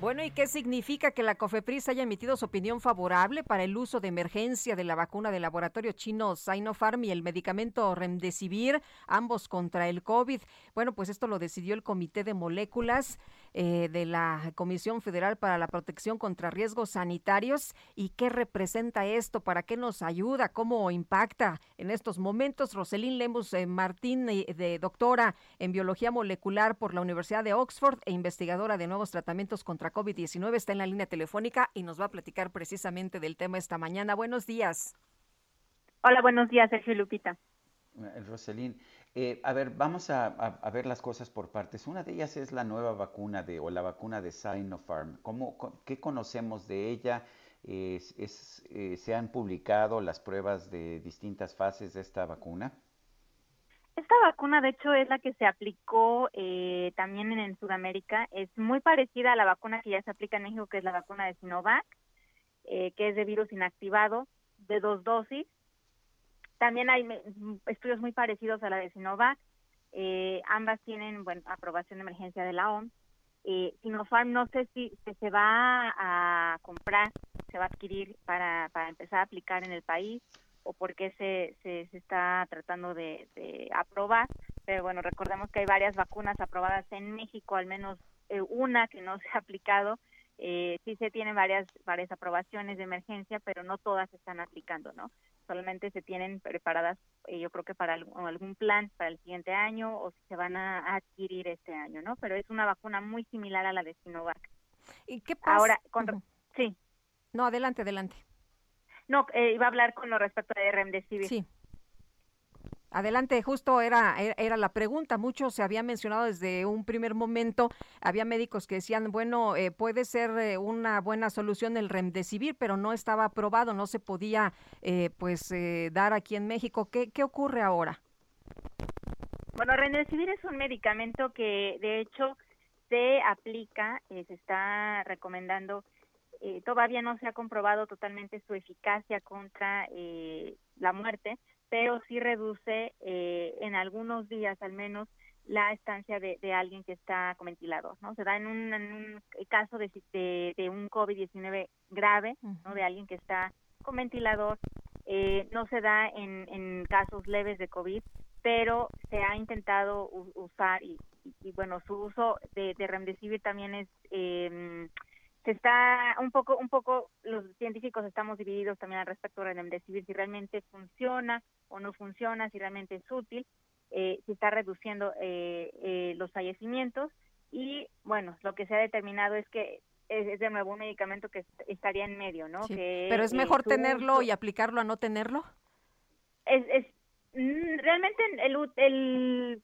Bueno, ¿y qué significa que la COFEPRIS haya emitido su opinión favorable para el uso de emergencia de la vacuna del laboratorio chino Sinopharm y el medicamento Remdesivir, ambos contra el COVID? Bueno, pues esto lo decidió el Comité de Moléculas eh, de la Comisión Federal para la Protección contra Riesgos Sanitarios. ¿Y qué representa esto? ¿Para qué nos ayuda? ¿Cómo impacta en estos momentos? Roselín Lemus eh, Martín, eh, de doctora en Biología Molecular por la Universidad de Oxford e investigadora de nuevos tratamientos contra COVID-19, está en la línea telefónica y nos va a platicar precisamente del tema esta mañana. Buenos días. Hola, buenos días, Sergio Lupita. Roselín, eh, a ver, vamos a, ver las cosas por partes. Una de ellas es la nueva vacuna de, o la vacuna de Sinopharm. ¿Cómo, ¿Qué conocemos de ella? Eh, ¿Se han publicado las pruebas de distintas fases de esta vacuna? Esta vacuna, de hecho, es la que se aplicó eh, también en, Sudamérica. Es muy parecida a la vacuna que ya se aplica en México, que es la vacuna de Sinovac, que es de virus inactivado, de dos dosis también hay estudios muy parecidos a la de Sinovac. Eh, ambas tienen bueno, aprobación de emergencia de la OMS. Eh, Sinopharm no sé si, se va a comprar, se va a adquirir para, para empezar a aplicar en el país o por qué se, se, está tratando de, aprobar. Pero bueno, recordemos que hay varias vacunas aprobadas en México, al menos eh, una que no se ha aplicado. Eh, sí se tienen varias, varias aprobaciones de emergencia, pero no todas se están aplicando, ¿no? solamente se tienen preparadas, eh, yo creo que para algún, plan para el siguiente año o si se van a, adquirir este año, ¿no? Pero es una vacuna muy similar a la de Sinovac. ¿Y qué pasa? Ahora, sí. No, adelante, adelante. No, eh, iba a hablar con lo respecto de Remdesivir. Sí. Adelante, justo era, era la pregunta. Mucho se había mencionado desde un primer momento. Había médicos que decían, bueno, eh, puede ser eh, una buena solución el remdesivir, pero no estaba aprobado, no se podía eh, pues dar aquí en México. ¿Qué, ¿Qué ocurre ahora? Bueno, remdesivir es un medicamento que de hecho se aplica, se está recomendando todavía no se ha comprobado totalmente su eficacia contra la muerte, pero sí reduce eh, en algunos días al menos la estancia de, alguien que está con ventilador, ¿no? Se da en un, caso de, de, un COVID-19 grave, ¿no? De alguien que está con ventilador, eh, no se da en, en casos leves de COVID, pero se ha intentado usar y, bueno, su uso de, de remdesivir también es eh, se está un poco, un poco, los científicos estamos divididos también al respecto de decidir si realmente funciona o no funciona, si realmente es útil, eh, si está reduciendo eh, eh, los fallecimientos y bueno, lo que se ha determinado es que es, de nuevo un medicamento que estaría en medio, ¿no? Pero es mejor tenerlo y aplicarlo a no tenerlo. Es, es mm, realmente el, el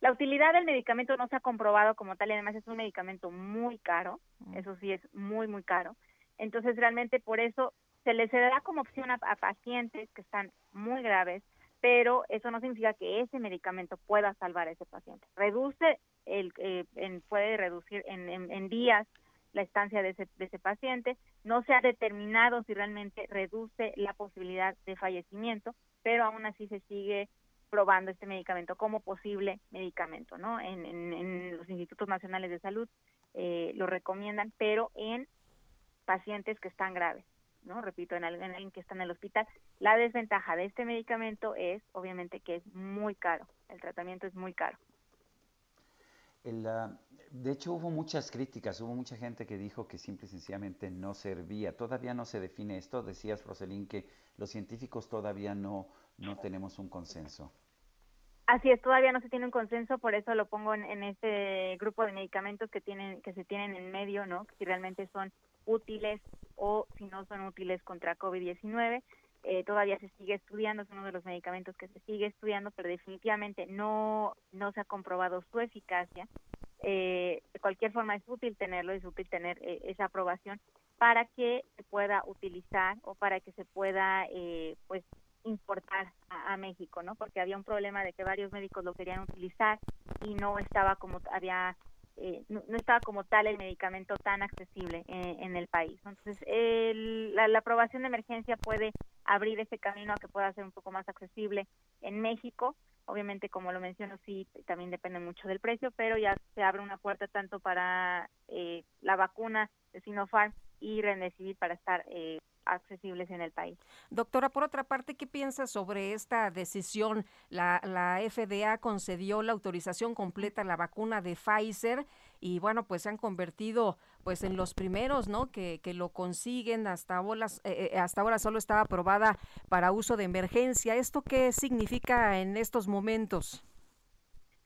la utilidad del medicamento no se ha comprobado como tal y además es un medicamento muy caro, mm. eso sí es muy, muy caro. Entonces realmente por eso se les da como opción a, pacientes que están muy graves, pero eso no significa que ese medicamento pueda salvar a ese paciente. Reduce, el, eh, puede reducir en, en, días la estancia de ese, de ese paciente. No se ha determinado si realmente reduce la posibilidad de fallecimiento, pero aún así se sigue probando este medicamento como posible medicamento, ¿no? En, en, los institutos nacionales de salud eh, lo recomiendan, pero en pacientes que están graves, ¿no? Repito, en alguien, que está en el hospital. La desventaja de este medicamento es, obviamente, que es muy caro. El tratamiento es muy caro. de hecho, hubo muchas críticas, hubo mucha gente que dijo que simple y sencillamente no servía. Todavía no se define esto. Decías, Roselín, que los científicos todavía no, no tenemos un consenso. Así es, todavía no se tiene un consenso, por eso lo pongo en, este grupo de medicamentos que tienen que se tienen en medio, ¿no? Si realmente son útiles o si no son útiles contra COVID-19. Eh, todavía se sigue estudiando, es uno de los medicamentos que se sigue estudiando, pero definitivamente no no se ha comprobado su eficacia eh, de cualquier forma es útil tenerlo, es útil tener eh, esa aprobación para que se pueda utilizar o para que se pueda eh, pues importar a, México, ¿no? Porque había un problema de que varios médicos lo querían utilizar y no estaba como había eh, no, estaba como tal el medicamento tan accesible en, el país. Entonces, la, la, aprobación de emergencia puede abrir ese camino a que pueda ser un poco más accesible en México. Obviamente, como lo menciono, sí, también depende mucho del precio, pero ya se abre una puerta tanto para eh, la vacuna de Sinopharm y Remdesivir para estar eh, accesibles en el país. Doctora, por otra parte, ¿qué piensa sobre esta decisión? La, la FDA concedió la autorización completa a la vacuna de Pfizer y bueno, pues se han convertido pues en los primeros, ¿no? Que, que lo consiguen. Hasta ahora, eh, eh, hasta ahora solo estaba aprobada para uso de emergencia. ¿Esto qué significa en estos momentos?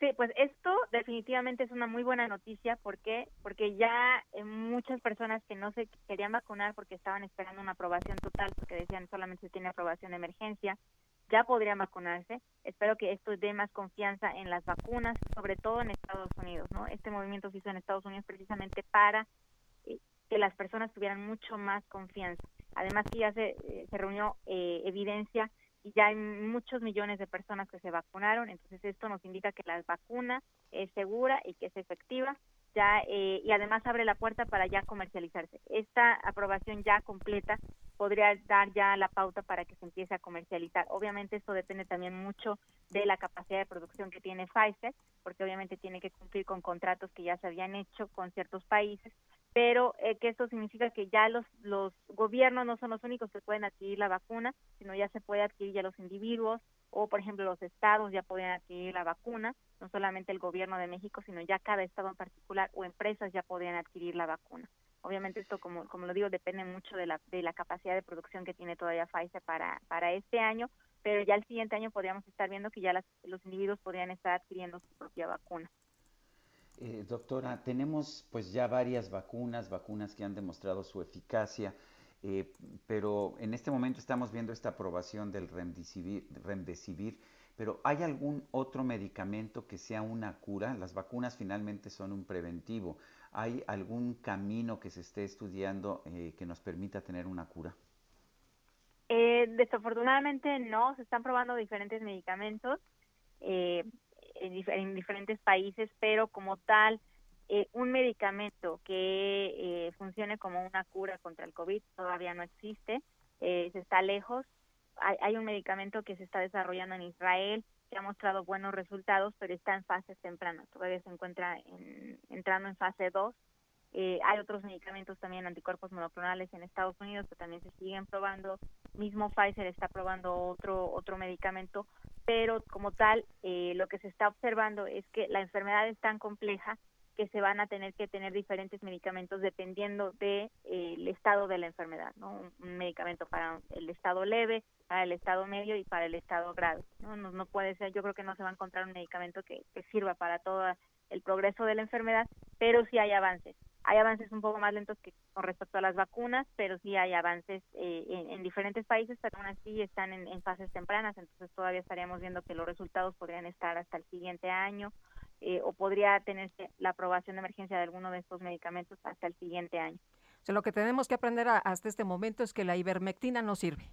Sí, pues esto definitivamente es una muy buena noticia. ¿Por qué? Porque ya eh, muchas personas que no se querían vacunar porque estaban esperando una aprobación total, porque decían solamente se tiene aprobación de emergencia, ya podrían vacunarse. Espero que esto dé más confianza en las vacunas, sobre todo en Estados Unidos, ¿no? Este movimiento se hizo en Estados Unidos precisamente para eh, que las personas tuvieran mucho más confianza. Además que ya se, eh, se reunió evidencia y ya hay muchos millones de personas que se vacunaron, entonces esto nos indica que la vacuna es segura y que es efectiva ya eh, y además abre la puerta para ya comercializarse. Esta aprobación ya completa podría dar ya la pauta para que se empiece a comercializar. Obviamente esto depende también mucho de la capacidad de producción que tiene Pfizer, porque obviamente tiene que cumplir con contratos que ya se habían hecho con ciertos países, pero eh, que esto significa que ya los, los gobiernos no son los únicos que pueden adquirir la vacuna, sino ya se puede adquirir ya los individuos o, por ejemplo, los estados ya pueden adquirir la vacuna, no solamente el gobierno de México, sino ya cada estado en particular o empresas ya podrían adquirir la vacuna. Obviamente esto, como, como lo digo, depende mucho de la, de la capacidad de producción que tiene todavía Pfizer para, para este año, pero ya el siguiente año podríamos estar viendo que ya los individuos podrían estar adquiriendo su propia vacuna. Eh, doctora, tenemos pues ya varias vacunas, vacunas que han demostrado su eficacia, eh, pero en este momento estamos viendo esta aprobación del remdesivir, pero ¿hay algún otro medicamento que sea una cura? Las vacunas finalmente son un preventivo. ¿Hay algún camino que se esté estudiando eh, que nos permita tener una cura? desafortunadamente no, se están probando diferentes medicamentos. Eh, en, diferentes países, pero como tal, eh, un medicamento que eh, funcione como una cura contra el COVID todavía no existe, eh, se está lejos. Hay, hay, un medicamento que se está desarrollando en Israel que ha mostrado buenos resultados, pero está en fases tempranas, todavía se encuentra en, entrando en fase 2. hay otros medicamentos también, anticuerpos monoclonales en Estados Unidos que también se siguen probando. Mismo Pfizer está probando otro otro medicamento, pero como tal, eh, lo que se está observando es que la enfermedad es tan compleja que se van a tener que tener diferentes medicamentos dependiendo del de, eh, estado de la enfermedad, ¿no? Un, medicamento para el estado leve, para el estado medio y para el estado grave, ¿no? No, puede ser, yo creo que no se va a encontrar un medicamento que, que sirva para todo el progreso de la enfermedad, pero sí hay avances. Hay avances un poco más lentos que con respecto a las vacunas, pero sí hay avances eh, en, diferentes países, pero aún así están en, fases tempranas, entonces todavía estaríamos viendo que los resultados podrían estar hasta el siguiente año eh, o podría tenerse la aprobación de emergencia de alguno de estos medicamentos hasta el siguiente año. O sea, lo que tenemos que aprender hasta este momento es que la ivermectina no sirve.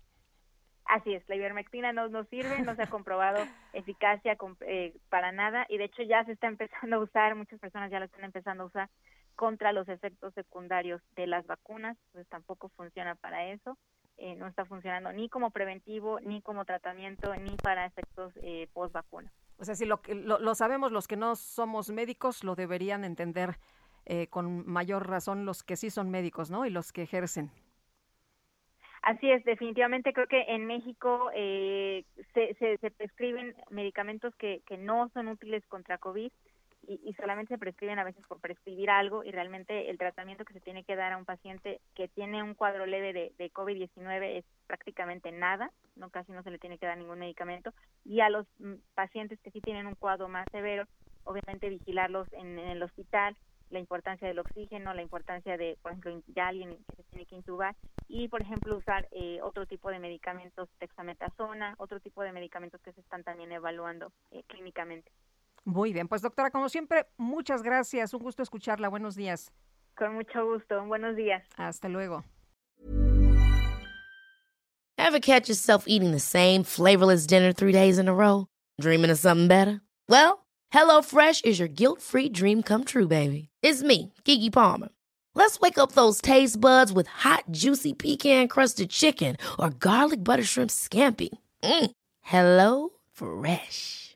Así es, la ivermectina no, no sirve, no se ha comprobado eficacia eh, para nada y de hecho ya se está empezando a usar, muchas personas ya lo están empezando a usar contra los efectos secundarios de las vacunas, pues tampoco funciona para eso, eh, no está funcionando ni como preventivo, ni como tratamiento, ni para efectos eh, post vacuna. O sea, si lo, lo, lo, sabemos los que no somos médicos, lo deberían entender eh, con mayor razón los que sí son médicos, ¿no? Y los que ejercen. Así es, definitivamente creo que en México eh, se, se, se, prescriben medicamentos que, que no son útiles contra COVID y, solamente se prescriben a veces por prescribir algo y realmente el tratamiento que se tiene que dar a un paciente que tiene un cuadro leve de, de COVID-19 es prácticamente nada, no casi no se le tiene que dar ningún medicamento y a los mm, pacientes que sí tienen un cuadro más severo, obviamente vigilarlos en, el hospital, la importancia del oxígeno, la importancia de, por ejemplo, ya alguien que se tiene que intubar y, por ejemplo, usar eh, otro tipo de medicamentos, dexametasona, otro tipo de medicamentos que se están también evaluando eh, clínicamente. Muy bien, pues doctora, como siempre, muchas gracias. Un gusto escucharla. Buenos días. Con mucho gusto. Buenos días. Hasta luego. Ever catch yourself eating the same flavorless dinner three days in a row? Dreaming of something better? Well, HelloFresh is your guilt-free dream come true, baby. It's me, Kiki Palmer. Let's wake up those taste buds with hot, juicy pecan-crusted chicken or garlic butter shrimp scampi. Mm. Hello Fresh.